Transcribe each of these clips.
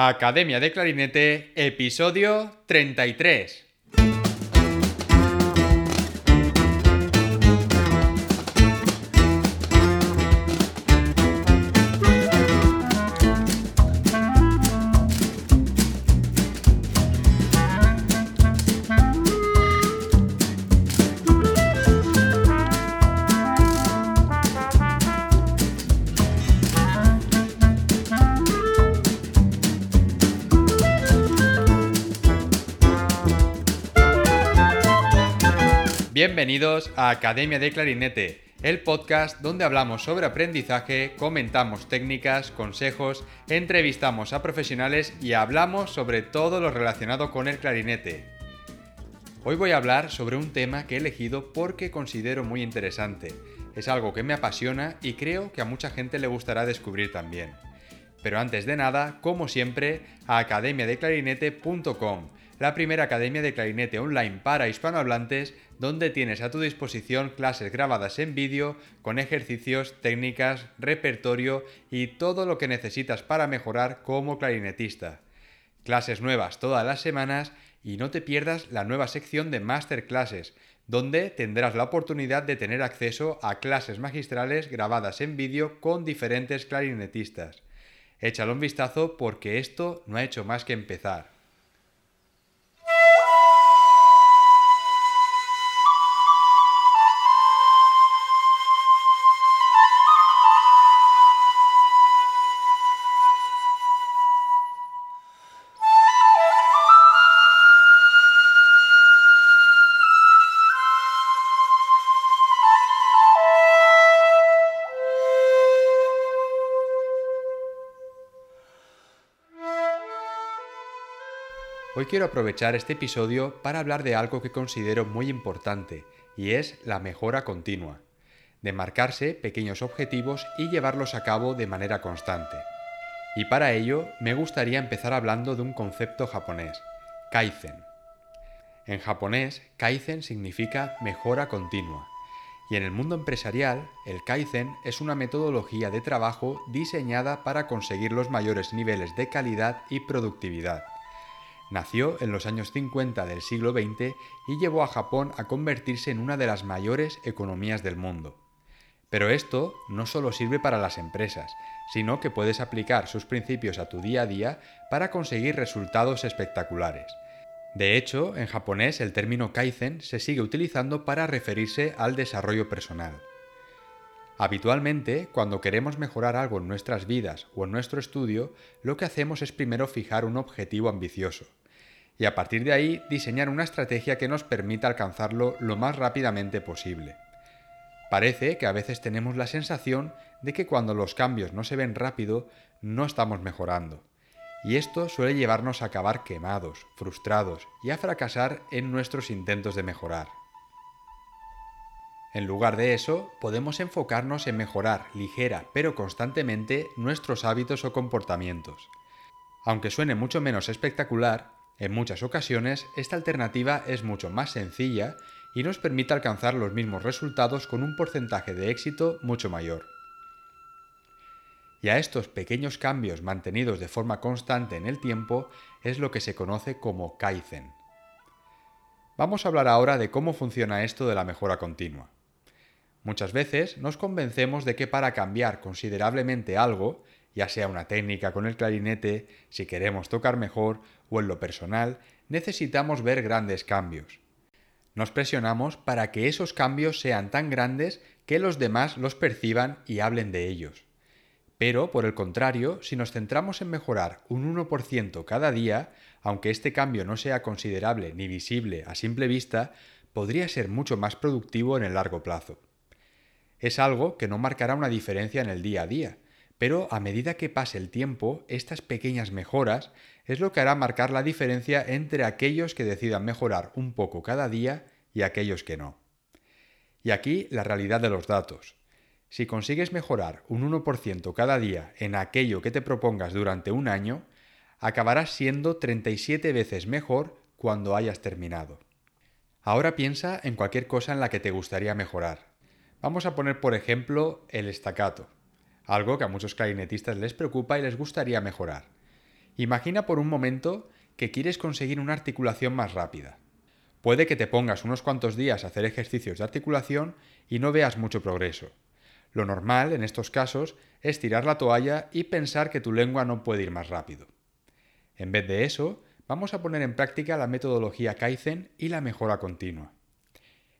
Academia de Clarinete, episodio 33. Bienvenidos a Academia de Clarinete, el podcast donde hablamos sobre aprendizaje, comentamos técnicas, consejos, entrevistamos a profesionales y hablamos sobre todo lo relacionado con el clarinete. Hoy voy a hablar sobre un tema que he elegido porque considero muy interesante. Es algo que me apasiona y creo que a mucha gente le gustará descubrir también. Pero antes de nada, como siempre, a academiadeclarinete.com la primera academia de clarinete online para hispanohablantes, donde tienes a tu disposición clases grabadas en vídeo con ejercicios, técnicas, repertorio y todo lo que necesitas para mejorar como clarinetista. Clases nuevas todas las semanas y no te pierdas la nueva sección de masterclasses, donde tendrás la oportunidad de tener acceso a clases magistrales grabadas en vídeo con diferentes clarinetistas. Échale un vistazo porque esto no ha hecho más que empezar. Hoy quiero aprovechar este episodio para hablar de algo que considero muy importante, y es la mejora continua, de marcarse pequeños objetivos y llevarlos a cabo de manera constante. Y para ello me gustaría empezar hablando de un concepto japonés, kaizen. En japonés, kaizen significa mejora continua, y en el mundo empresarial, el kaizen es una metodología de trabajo diseñada para conseguir los mayores niveles de calidad y productividad Nació en los años 50 del siglo XX y llevó a Japón a convertirse en una de las mayores economías del mundo. Pero esto no solo sirve para las empresas, sino que puedes aplicar sus principios a tu día a día para conseguir resultados espectaculares. De hecho, en japonés el término kaizen se sigue utilizando para referirse al desarrollo personal. Habitualmente, cuando queremos mejorar algo en nuestras vidas o en nuestro estudio, lo que hacemos es primero fijar un objetivo ambicioso y a partir de ahí diseñar una estrategia que nos permita alcanzarlo lo más rápidamente posible. Parece que a veces tenemos la sensación de que cuando los cambios no se ven rápido, no estamos mejorando. Y esto suele llevarnos a acabar quemados, frustrados y a fracasar en nuestros intentos de mejorar. En lugar de eso, podemos enfocarnos en mejorar ligera pero constantemente nuestros hábitos o comportamientos. Aunque suene mucho menos espectacular, en muchas ocasiones esta alternativa es mucho más sencilla y nos permite alcanzar los mismos resultados con un porcentaje de éxito mucho mayor. Y a estos pequeños cambios mantenidos de forma constante en el tiempo es lo que se conoce como Kaizen. Vamos a hablar ahora de cómo funciona esto de la mejora continua. Muchas veces nos convencemos de que para cambiar considerablemente algo, ya sea una técnica con el clarinete, si queremos tocar mejor o en lo personal, necesitamos ver grandes cambios. Nos presionamos para que esos cambios sean tan grandes que los demás los perciban y hablen de ellos. Pero, por el contrario, si nos centramos en mejorar un 1% cada día, aunque este cambio no sea considerable ni visible a simple vista, podría ser mucho más productivo en el largo plazo es algo que no marcará una diferencia en el día a día, pero a medida que pase el tiempo, estas pequeñas mejoras es lo que hará marcar la diferencia entre aquellos que decidan mejorar un poco cada día y aquellos que no. Y aquí la realidad de los datos. Si consigues mejorar un 1% cada día en aquello que te propongas durante un año, acabarás siendo 37 veces mejor cuando hayas terminado. Ahora piensa en cualquier cosa en la que te gustaría mejorar. Vamos a poner por ejemplo el estacato, algo que a muchos clarinetistas les preocupa y les gustaría mejorar. Imagina por un momento que quieres conseguir una articulación más rápida. Puede que te pongas unos cuantos días a hacer ejercicios de articulación y no veas mucho progreso. Lo normal en estos casos es tirar la toalla y pensar que tu lengua no puede ir más rápido. En vez de eso, vamos a poner en práctica la metodología Kaizen y la mejora continua.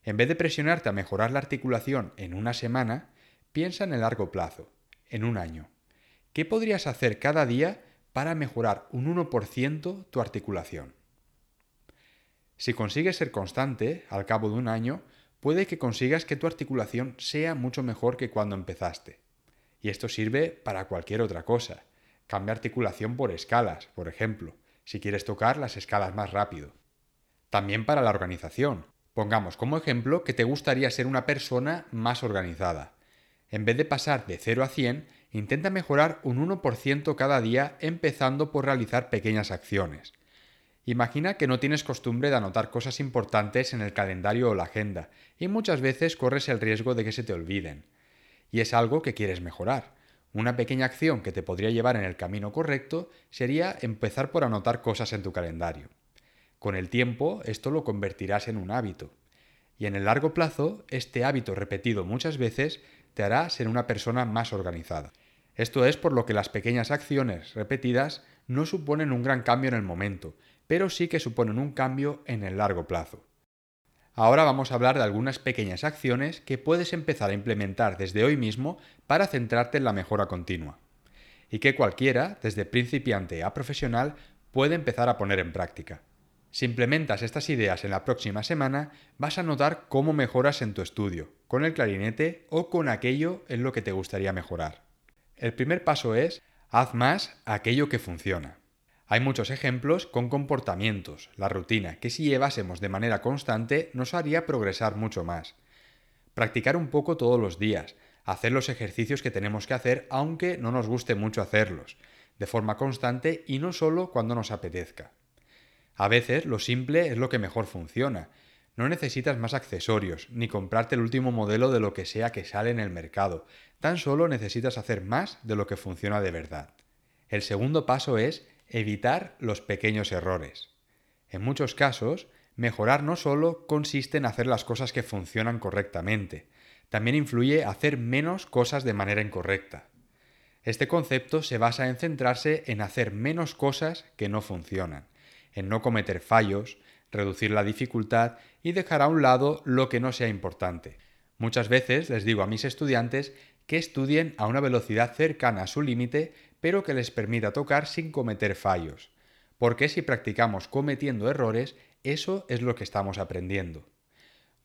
En vez de presionarte a mejorar la articulación en una semana, piensa en el largo plazo, en un año. ¿Qué podrías hacer cada día para mejorar un 1% tu articulación? Si consigues ser constante, al cabo de un año, puede que consigas que tu articulación sea mucho mejor que cuando empezaste. Y esto sirve para cualquier otra cosa. Cambia articulación por escalas, por ejemplo, si quieres tocar las escalas más rápido. También para la organización. Pongamos como ejemplo que te gustaría ser una persona más organizada. En vez de pasar de 0 a 100, intenta mejorar un 1% cada día empezando por realizar pequeñas acciones. Imagina que no tienes costumbre de anotar cosas importantes en el calendario o la agenda, y muchas veces corres el riesgo de que se te olviden. Y es algo que quieres mejorar. Una pequeña acción que te podría llevar en el camino correcto sería empezar por anotar cosas en tu calendario. Con el tiempo, esto lo convertirás en un hábito. Y en el largo plazo, este hábito repetido muchas veces te hará ser una persona más organizada. Esto es por lo que las pequeñas acciones repetidas no suponen un gran cambio en el momento, pero sí que suponen un cambio en el largo plazo. Ahora vamos a hablar de algunas pequeñas acciones que puedes empezar a implementar desde hoy mismo para centrarte en la mejora continua, y que cualquiera, desde principiante a profesional, puede empezar a poner en práctica. Si implementas estas ideas en la próxima semana, vas a notar cómo mejoras en tu estudio, con el clarinete o con aquello en lo que te gustaría mejorar. El primer paso es, haz más aquello que funciona. Hay muchos ejemplos con comportamientos, la rutina, que si llevásemos de manera constante nos haría progresar mucho más. Practicar un poco todos los días, hacer los ejercicios que tenemos que hacer aunque no nos guste mucho hacerlos, de forma constante y no solo cuando nos apetezca. A veces lo simple es lo que mejor funciona. No necesitas más accesorios, ni comprarte el último modelo de lo que sea que sale en el mercado. Tan solo necesitas hacer más de lo que funciona de verdad. El segundo paso es evitar los pequeños errores. En muchos casos, mejorar no solo consiste en hacer las cosas que funcionan correctamente, también influye hacer menos cosas de manera incorrecta. Este concepto se basa en centrarse en hacer menos cosas que no funcionan, en no cometer fallos, reducir la dificultad y dejar a un lado lo que no sea importante. Muchas veces les digo a mis estudiantes que estudien a una velocidad cercana a su límite pero que les permita tocar sin cometer fallos. Porque si practicamos cometiendo errores, eso es lo que estamos aprendiendo.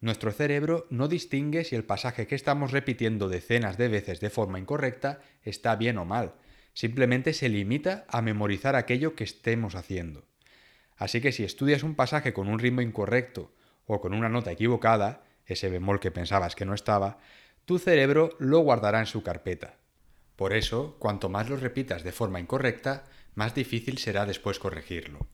Nuestro cerebro no distingue si el pasaje que estamos repitiendo decenas de veces de forma incorrecta está bien o mal, simplemente se limita a memorizar aquello que estemos haciendo. Así que si estudias un pasaje con un ritmo incorrecto o con una nota equivocada, ese bemol que pensabas que no estaba, tu cerebro lo guardará en su carpeta. Por eso, cuanto más lo repitas de forma incorrecta, más difícil será después corregirlo.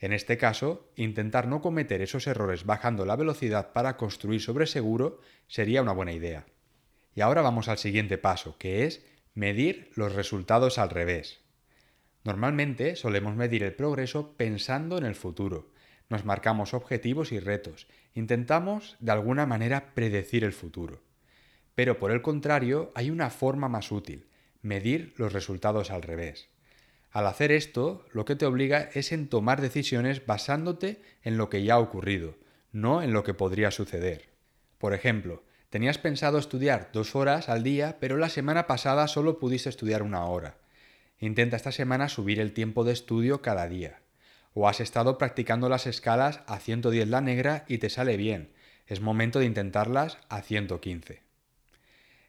En este caso, intentar no cometer esos errores bajando la velocidad para construir sobre seguro sería una buena idea. Y ahora vamos al siguiente paso, que es medir los resultados al revés. Normalmente solemos medir el progreso pensando en el futuro. Nos marcamos objetivos y retos. Intentamos, de alguna manera, predecir el futuro. Pero por el contrario, hay una forma más útil, medir los resultados al revés. Al hacer esto, lo que te obliga es en tomar decisiones basándote en lo que ya ha ocurrido, no en lo que podría suceder. Por ejemplo, tenías pensado estudiar dos horas al día, pero la semana pasada solo pudiste estudiar una hora. Intenta esta semana subir el tiempo de estudio cada día. O has estado practicando las escalas a 110 la negra y te sale bien. Es momento de intentarlas a 115.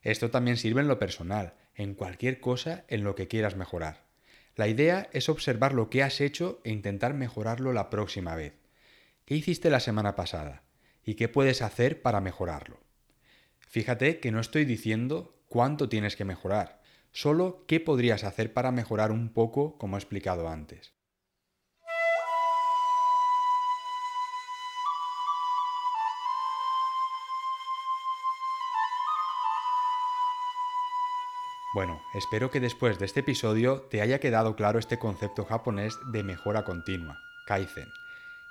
Esto también sirve en lo personal, en cualquier cosa en lo que quieras mejorar. La idea es observar lo que has hecho e intentar mejorarlo la próxima vez. ¿Qué hiciste la semana pasada? ¿Y qué puedes hacer para mejorarlo? Fíjate que no estoy diciendo cuánto tienes que mejorar, solo qué podrías hacer para mejorar un poco como he explicado antes. Bueno, espero que después de este episodio te haya quedado claro este concepto japonés de mejora continua, Kaizen,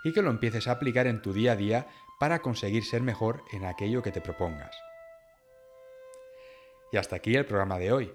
y que lo empieces a aplicar en tu día a día para conseguir ser mejor en aquello que te propongas. Y hasta aquí el programa de hoy.